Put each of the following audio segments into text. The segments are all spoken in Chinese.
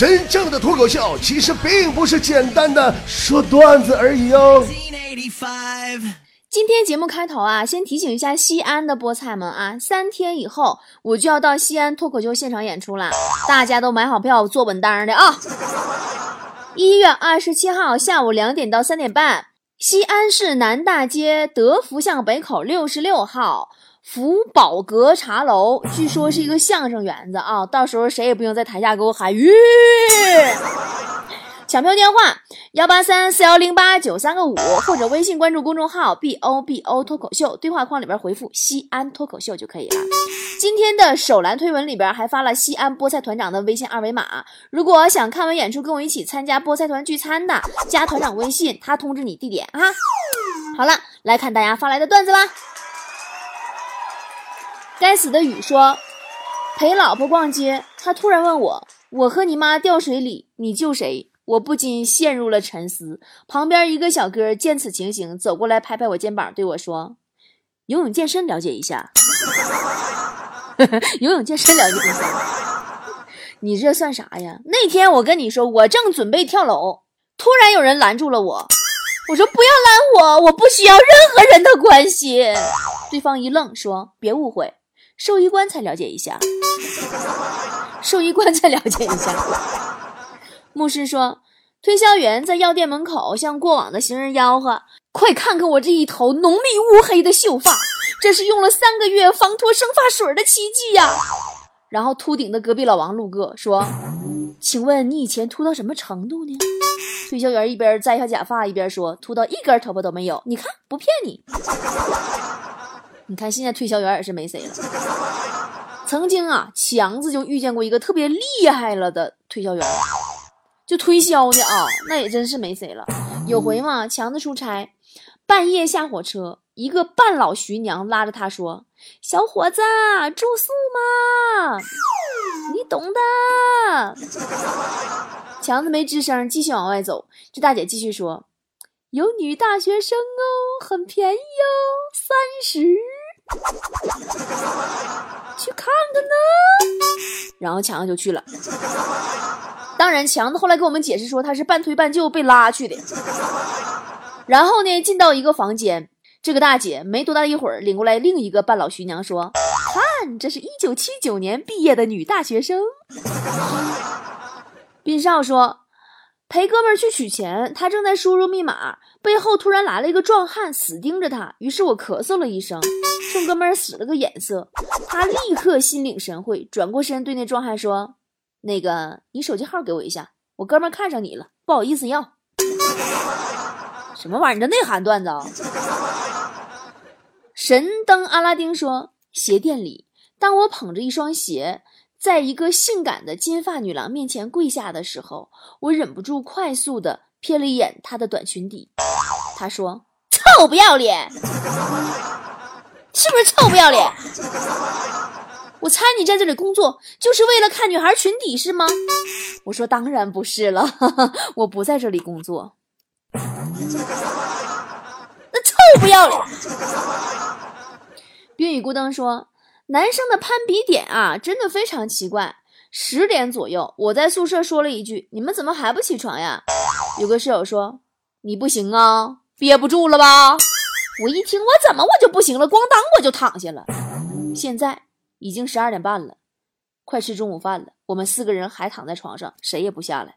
真正的脱口秀其实并不是简单的说段子而已哦。今天节目开头啊，先提醒一下西安的菠菜们啊，三天以后我就要到西安脱口秀现场演出了，大家都买好票坐稳当的啊！一月二十七号下午两点到三点半，西安市南大街德福巷北口六十六号福宝阁茶楼，据说是一个相声园子啊，到时候谁也不用在台下给我喊吁。抢票电话：幺八三四幺零八九三个五，或者微信关注公众号 “b o b o” 脱口秀，对话框里边回复“西安脱口秀”就可以了。今天的首栏推文里边还发了西安菠菜团长的微信二维码，如果想看完演出跟我一起参加菠菜团聚餐的，加团长微信，他通知你地点啊。好了，来看大家发来的段子啦。该死的雨说，陪老婆逛街，他突然问我：“我和你妈掉水里，你救谁？”我不禁陷入了沉思。旁边一个小哥见此情形，走过来拍拍我肩膀，对我说：“游泳健身了解一下。游泳健身了解一下。你这算啥呀？那天我跟你说，我正准备跳楼，突然有人拦住了我。我说不要拦我，我不需要任何人的关心。对方一愣，说：别误会，兽医官才了解一下。兽医官才了解一下。牧师说：“推销员在药店门口向过往的行人吆喝，快看看我这一头浓密乌黑的秀发，这是用了三个月防脱生发水的奇迹呀！”然后秃顶的隔壁老王路过说：“请问你以前秃到什么程度呢？”推销员一边摘下假发一边说：“秃到一根头发都没有，你看不骗你。”你看现在推销员也是没谁了。曾经啊，强子就遇见过一个特别厉害了的推销员。就推销的啊，那也真是没谁了。有回嘛，强子出差，半夜下火车，一个半老徐娘拉着他说：“小伙子，住宿吗？你懂的。”强子没吱声，继续往外走。这大姐继续说：“有女大学生哦，很便宜哦，三十，去看看呢。”然后强子就去了。当然，强子后来给我们解释说，他是半推半就被拉去的。然后呢，进到一个房间，这个大姐没多大一会儿，领过来另一个半老徐娘说：“看，这是一九七九年毕业的女大学生。”斌少说：“陪哥们儿去取钱，他正在输入密码，背后突然来了一个壮汉，死盯着他。于是我咳嗽了一声，冲哥们儿使了个眼色，他立刻心领神会，转过身对那壮汉说。”那个，你手机号给我一下，我哥们儿看上你了，不好意思要。什么玩意儿？这内涵段子啊！神灯阿拉丁说，鞋店里，当我捧着一双鞋，在一个性感的金发女郎面前跪下的时候，我忍不住快速的瞥了一眼她的短裙底。她说：“臭不要脸，是不是臭不要脸？”我猜你在这里工作就是为了看女孩裙底是吗？我说当然不是了，我不在这里工作。那臭不要脸！冰雨孤灯说，男生的攀比点啊，真的非常奇怪。十点左右，我在宿舍说了一句：“你们怎么还不起床呀？”有个室友说：“你不行啊，憋不住了吧？”我一听，我怎么我就不行了？咣当，我就躺下了。现在。已经十二点半了，快吃中午饭了。我们四个人还躺在床上，谁也不下来。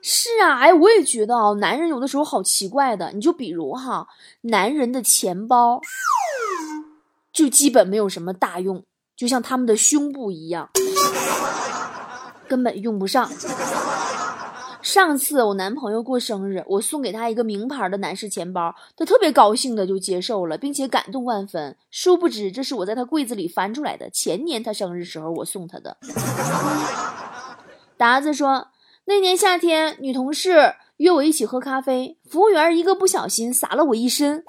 是啊，哎，我也觉得啊，男人有的时候好奇怪的。你就比如哈，男人的钱包就基本没有什么大用，就像他们的胸部一样，根本用不上。上次我男朋友过生日，我送给他一个名牌的男士钱包，他特别高兴的就接受了，并且感动万分。殊不知，这是我在他柜子里翻出来的，前年他生日时候我送他的。达子说，那年夏天，女同事约我一起喝咖啡，服务员一个不小心洒了我一身。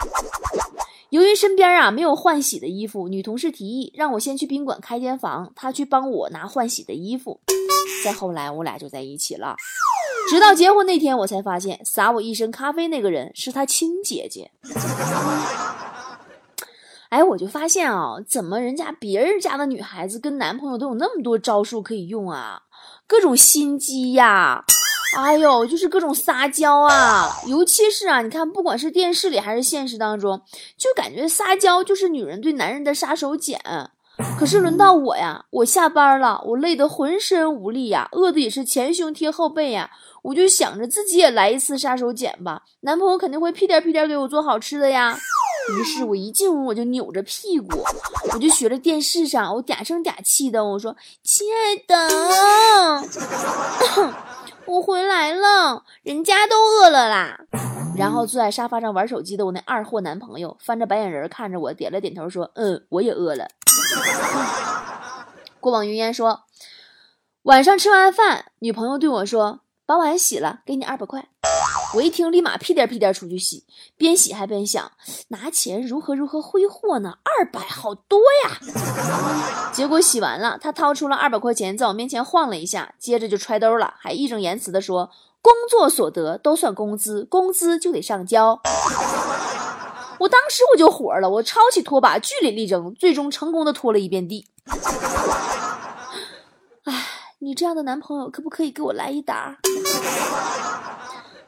由于身边啊没有换洗的衣服，女同事提议让我先去宾馆开间房，她去帮我拿换洗的衣服。再后来，我俩就在一起了。直到结婚那天，我才发现洒我一身咖啡那个人是他亲姐姐。哎，我就发现啊，怎么人家别人家的女孩子跟男朋友都有那么多招数可以用啊？各种心机呀，哎呦，就是各种撒娇啊。尤其是啊，你看，不管是电视里还是现实当中，就感觉撒娇就是女人对男人的杀手锏。可是轮到我呀，我下班了，我累得浑身无力呀，饿的也是前胸贴后背呀。我就想着自己也来一次杀手锏吧，男朋友肯定会屁颠屁颠给我做好吃的呀。于是我一进屋我就扭着屁股，我就学着电视上，我嗲声嗲气的我说：“亲爱的，我回来了，人家都饿了啦。”然后坐在沙发上玩手机的我那二货男朋友翻着白眼仁看着我，点了点头说：“嗯，我也饿了。”过往云烟说：“晚上吃完饭，女朋友对我说。”把碗洗了，给你二百块。我一听，立马屁颠屁颠出去洗，边洗还边想拿钱如何如何挥霍呢？二百好多呀！结果洗完了，他掏出了二百块钱，在我面前晃了一下，接着就揣兜了，还义正言辞地说：“工作所得都算工资，工资就得上交。”我当时我就火了，我抄起拖把据理力争，最终成功的拖了一遍地。你这样的男朋友可不可以给我来一打？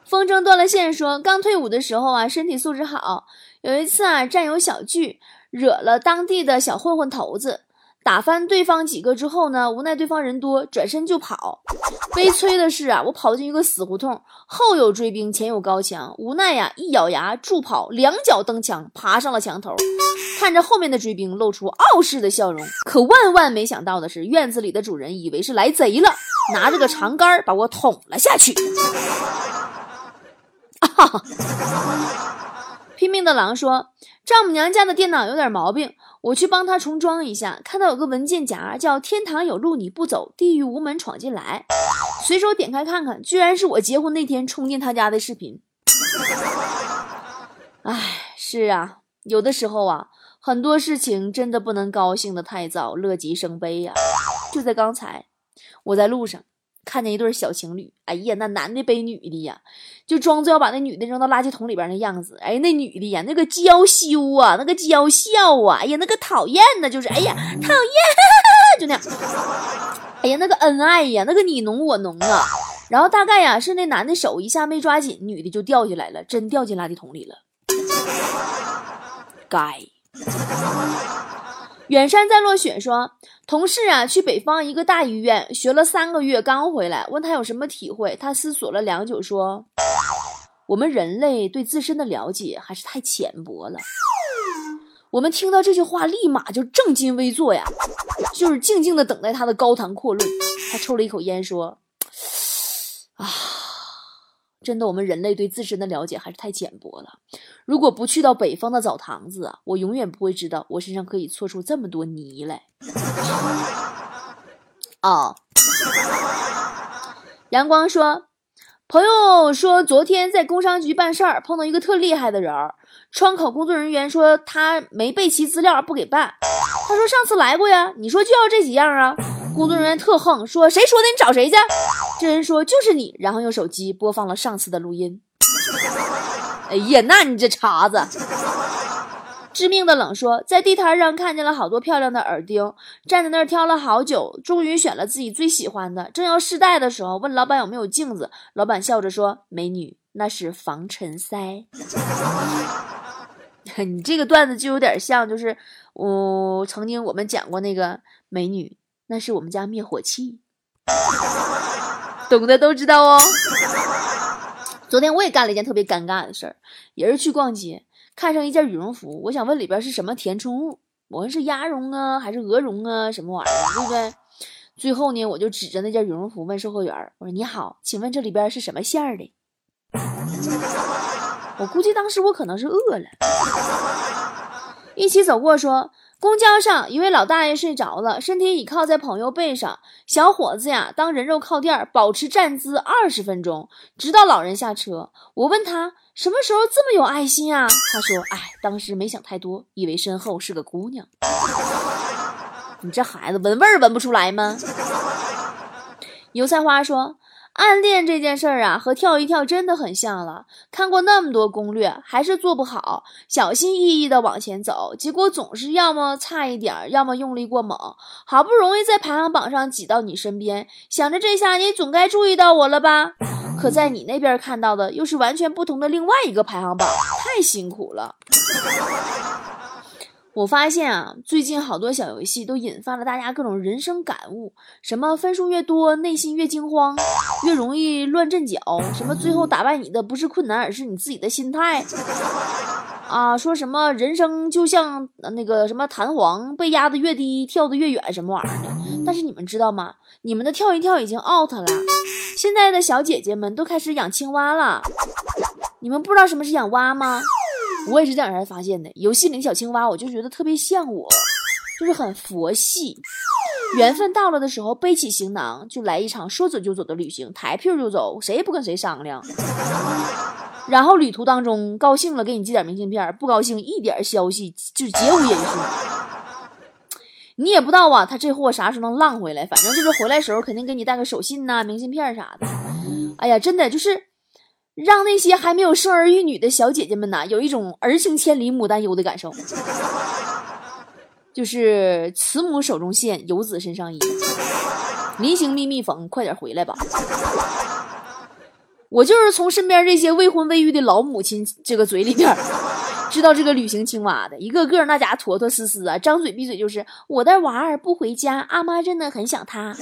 风筝断了线说，刚退伍的时候啊，身体素质好。有一次啊，战友小聚，惹了当地的小混混头子。打翻对方几个之后呢，无奈对方人多，转身就跑。悲催的是啊，我跑进一个死胡同，后有追兵，前有高墙，无奈呀，一咬牙助跑，两脚蹬墙，爬上了墙头，看着后面的追兵，露出傲视的笑容。可万万没想到的是，院子里的主人以为是来贼了，拿着个长杆把我捅了下去。拼命的狼说，丈母娘家的电脑有点毛病。我去帮他重装一下，看到有个文件夹叫“天堂有路你不走，地狱无门闯进来”，随手点开看看，居然是我结婚那天冲进他家的视频。唉，是啊，有的时候啊，很多事情真的不能高兴的太早，乐极生悲呀。就在刚才，我在路上。看见一对小情侣，哎呀，那男的背女的呀，就装作要把那女的扔到垃圾桶里边那样子。哎，那女的呀，那个娇羞啊，那个娇笑啊，哎呀，那个讨厌呢，就是哎呀，讨厌，就那样。哎呀，那个恩爱呀，那个你侬我侬啊。然后大概呀，是那男的手一下没抓紧，女的就掉下来了，真掉进垃圾桶里了。该。远山在落雪说，同事啊去北方一个大医院学了三个月，刚回来，问他有什么体会，他思索了良久，说：“我们人类对自身的了解还是太浅薄了。”我们听到这句话，立马就正襟危坐呀，就是静静的等待他的高谈阔论。他抽了一口烟，说：“啊。”真的，我们人类对自身的了解还是太浅薄了。如果不去到北方的澡堂子，我永远不会知道我身上可以搓出这么多泥来。哦，阳光说，朋友说昨天在工商局办事儿，碰到一个特厉害的人儿。窗口工作人员说他没备齐资料，不给办。他说上次来过呀，你说就要这几样啊。工作人员特横，说谁说的？你找谁去？这人说就是你，然后用手机播放了上次的录音。哎呀，那你这茬子！致命的冷说，在地摊上看见了好多漂亮的耳钉，站在那儿挑了好久，终于选了自己最喜欢的。正要试戴的时候，问老板有没有镜子，老板笑着说：“美女，那是防尘塞。”你这个段子就有点像，就是我曾经我们讲过那个美女。那是我们家灭火器，懂的都知道哦。昨天我也干了一件特别尴尬的事儿，也是去逛街，看上一件羽绒服，我想问里边是什么填充物，我问是鸭绒啊还是鹅绒啊，什么玩意儿，对不对？最后呢，我就指着那件羽绒服问售货员，我说：“你好，请问这里边是什么馅儿的？”我估计当时我可能是饿了。一起走过说。公交上，一位老大爷睡着了，身体倚靠在朋友背上。小伙子呀，当人肉靠垫，保持站姿二十分钟，直到老人下车。我问他什么时候这么有爱心啊？他说：“哎，当时没想太多，以为身后是个姑娘。你这孩子闻味儿闻不出来吗？”油菜花说。暗恋这件事儿啊，和跳一跳真的很像了。看过那么多攻略，还是做不好，小心翼翼的往前走，结果总是要么差一点，要么用力过猛。好不容易在排行榜上挤到你身边，想着这下你总该注意到我了吧？可在你那边看到的又是完全不同的另外一个排行榜，太辛苦了。我发现啊，最近好多小游戏都引发了大家各种人生感悟，什么分数越多，内心越惊慌，越容易乱阵脚；什么最后打败你的不是困难，而是你自己的心态。啊，说什么人生就像那个什么弹簧，被压得越低，跳得越远，什么玩意儿的？但是你们知道吗？你们的跳一跳已经 out 了，现在的小姐姐们都开始养青蛙了。你们不知道什么是养蛙吗？我也是这两天发现的。游戏里的小青蛙，我就觉得特别像我，就是很佛系。缘分到了的时候，背起行囊就来一场说走就走的旅行，抬屁股就走，谁也不跟谁商量。然后旅途当中高兴了给你寄点明信片，不高兴一点消息就绝无音讯。你也不知道啊，他这货啥时候能浪回来？反正就是回来时候肯定给你带个手信呐、明信片啥的。哎呀，真的就是。让那些还没有生儿育女的小姐姐们呐，有一种儿行千里母担忧的感受，就是慈母手中线，游子身上衣，临行密密缝，快点回来吧。我就是从身边这些未婚未育的老母亲这个嘴里边，知道这个旅行青蛙的，一个个那家坨坨丝丝啊，张嘴闭嘴就是我的娃儿不回家，阿妈真的很想他。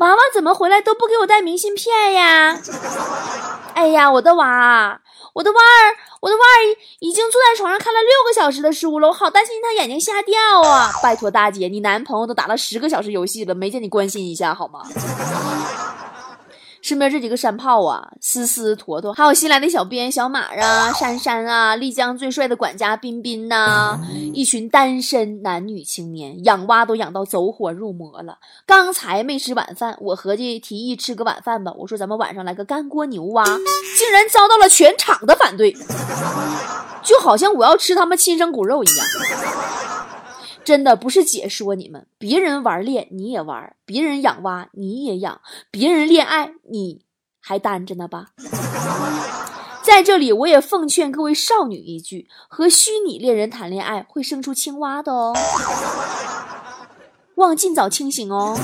娃娃怎么回来都不给我带明信片呀？哎呀，我的娃，我的娃儿，我的娃儿已经坐在床上看了六个小时的书了，我好担心他眼睛瞎掉啊！拜托大姐，你男朋友都打了十个小时游戏了，没见你关心一下好吗？身边这几个山炮啊，思思、坨坨，还有新来的小编小马啊、珊珊啊，丽江最帅的管家彬彬呐，一群单身男女青年养蛙都养到走火入魔了。刚才没吃晚饭，我合计提议吃个晚饭吧。我说咱们晚上来个干锅牛蛙，竟然遭到了全场的反对，就好像我要吃他们亲生骨肉一样。真的不是姐说你们，别人玩恋你也玩，别人养蛙你也养，别人恋爱你还单着呢吧？在这里我也奉劝各位少女一句：和虚拟恋人谈恋爱会生出青蛙的哦，望尽早清醒哦。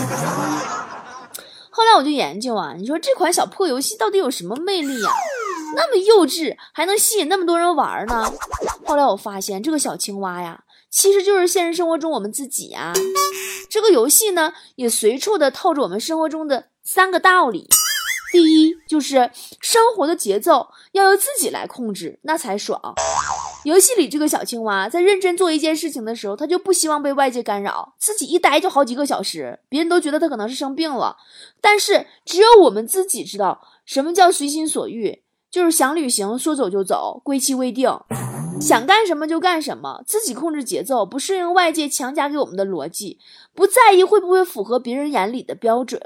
后来我就研究啊，你说这款小破游戏到底有什么魅力呀？那么幼稚还能吸引那么多人玩呢？后来我发现这个小青蛙呀。其实就是现实生活中我们自己呀。这个游戏呢，也随处的透着我们生活中的三个道理。第一，就是生活的节奏要由自己来控制，那才爽。游戏里这个小青蛙在认真做一件事情的时候，他就不希望被外界干扰，自己一待就好几个小时。别人都觉得他可能是生病了，但是只有我们自己知道什么叫随心所欲，就是想旅行说走就走，归期未定。想干什么就干什么，自己控制节奏，不适应外界强加给我们的逻辑，不在意会不会符合别人眼里的标准，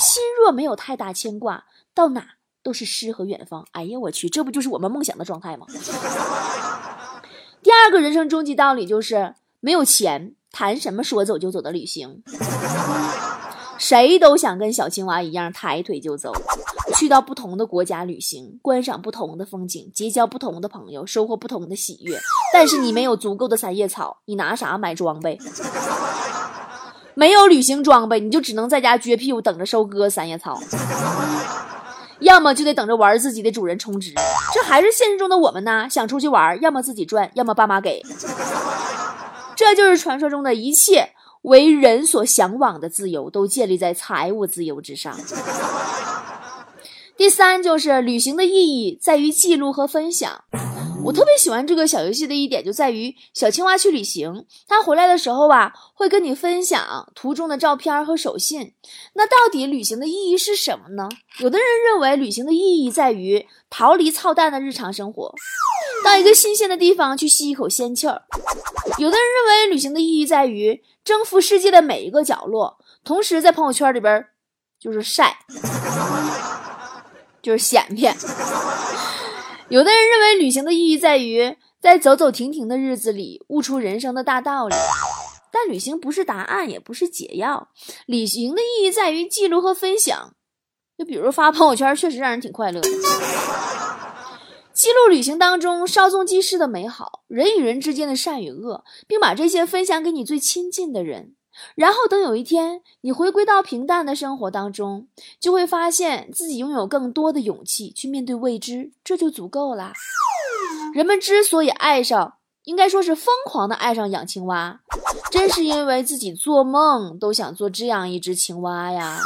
心若没有太大牵挂，到哪都是诗和远方。哎呀，我去，这不就是我们梦想的状态吗？第二个人生终极道理就是，没有钱，谈什么说走就走的旅行？谁都想跟小青蛙一样抬腿就走。去到不同的国家旅行，观赏不同的风景，结交不同的朋友，收获不同的喜悦。但是你没有足够的三叶草，你拿啥买装备？没有旅行装备，你就只能在家撅屁股等着收割三叶草，要么就得等着玩自己的主人充值。这还是现实中的我们呢？想出去玩，要么自己赚，要么爸妈给。这就是传说中的一切为人所向往的自由，都建立在财务自由之上。第三就是旅行的意义在于记录和分享。我特别喜欢这个小游戏的一点就在于，小青蛙去旅行，它回来的时候啊，会跟你分享途中的照片和手信。那到底旅行的意义是什么呢？有的人认为旅行的意义在于逃离操蛋的日常生活，到一个新鲜的地方去吸一口仙气儿。有的人认为旅行的意义在于征服世界的每一个角落，同时在朋友圈里边就是晒。就是显摆。有的人认为旅行的意义在于在走走停停的日子里悟出人生的大道理，但旅行不是答案，也不是解药。旅行的意义在于记录和分享就比如发朋友圈，确实让人挺快乐的。记录旅行当中稍纵即逝的美好，人与人之间的善与恶，并把这些分享给你最亲近的人。然后等有一天你回归到平淡的生活当中，就会发现自己拥有更多的勇气去面对未知，这就足够啦。人们之所以爱上，应该说是疯狂的爱上养青蛙，真是因为自己做梦都想做这样一只青蛙呀。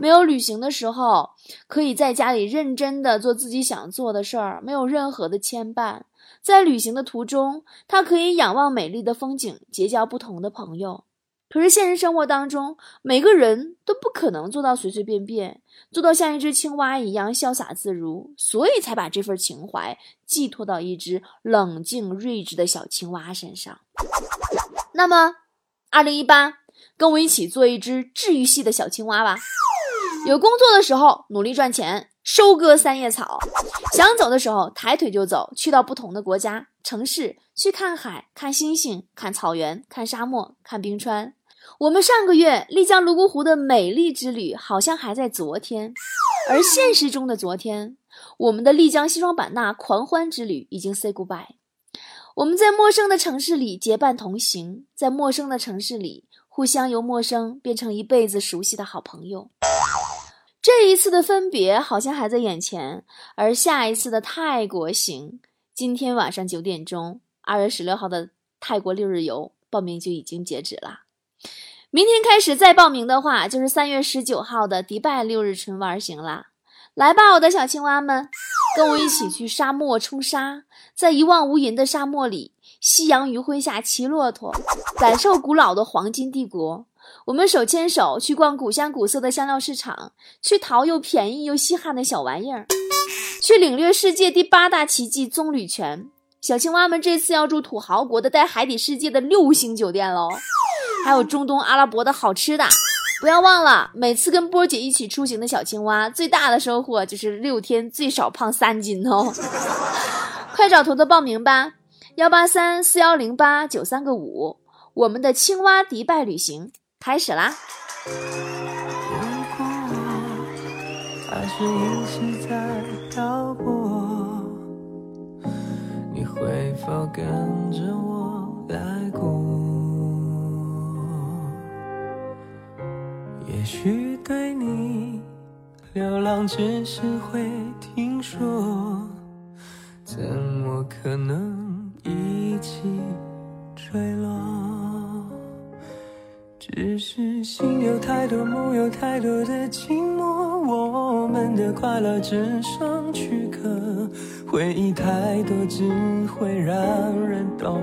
没有旅行的时候，可以在家里认真的做自己想做的事儿，没有任何的牵绊。在旅行的途中，他可以仰望美丽的风景，结交不同的朋友。可是现实生活当中，每个人都不可能做到随随便便，做到像一只青蛙一样潇洒自如，所以才把这份情怀寄托到一只冷静睿智的小青蛙身上。那么，二零一八，跟我一起做一只治愈系的小青蛙吧。有工作的时候努力赚钱，收割三叶草；想走的时候抬腿就走，去到不同的国家、城市，去看海、看星星、看草原、看沙漠、看冰川。我们上个月丽江泸沽湖的美丽之旅好像还在昨天，而现实中的昨天，我们的丽江西双版纳狂欢之旅已经 say goodbye。我们在陌生的城市里结伴同行，在陌生的城市里互相由陌生变成一辈子熟悉的好朋友。这一次的分别好像还在眼前，而下一次的泰国行，今天晚上九点钟，二月十六号的泰国六日游报名就已经截止了。明天开始再报名的话，就是三月十九号的迪拜六日纯玩行啦。来吧，我的小青蛙们，跟我一起去沙漠冲沙，在一望无垠的沙漠里，夕阳余晖下骑骆驼，感受古老的黄金帝国。我们手牵手去逛古香古色的香料市场，去淘又便宜又稀罕的小玩意儿，去领略世界第八大奇迹棕榈泉。小青蛙们这次要住土豪国的带海底世界的六星酒店喽，还有中东阿拉伯的好吃的。不要忘了，每次跟波姐一起出行的小青蛙，最大的收获就是六天最少胖三斤哦。快找头头报名吧，幺八三四幺零八九三个五，我们的青蛙迪拜旅行。开始啦！还是一直在漂泊，你会否跟着我来过？也许对你流浪只是会听说，怎么可能一起坠落？只是心有太多，梦有太多的寂寞，我们的快乐只剩躯壳，回忆太多只会让人懂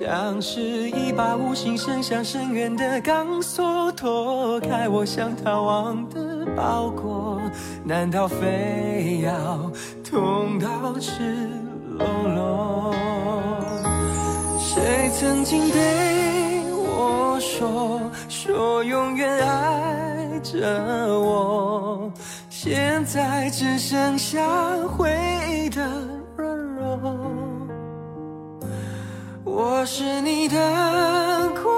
像是一把无形伸向深渊的钢索，脱开我想逃亡的包裹，难道非要痛到赤裸裸？谁曾经对我说，说永远爱着我？现在只剩下回忆的我是你的过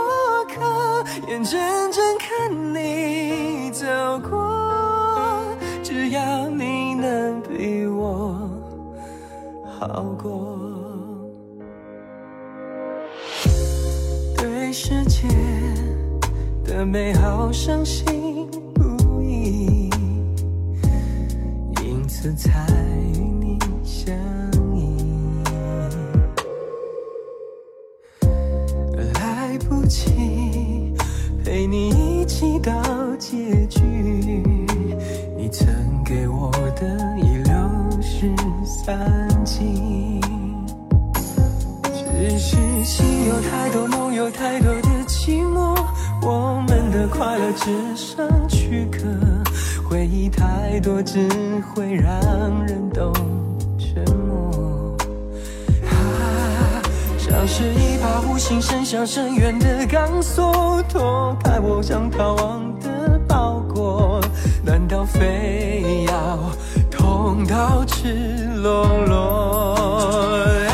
客，眼睁睁看你走过。只要你能比我好过。对世界的美好伤心不已，因此才陪你一起到结局，你曾给我的已流失散尽。只是心有太多，梦有太多的寂寞，我们的快乐只剩躯壳，回忆太多只会让人懂沉默。是一把无形伸向深渊的钢索，脱开我想逃亡的包裹，难道非要痛到赤裸裸？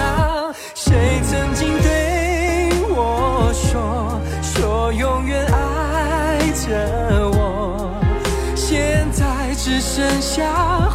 谁曾经对我说，说永远爱着我，现在只剩下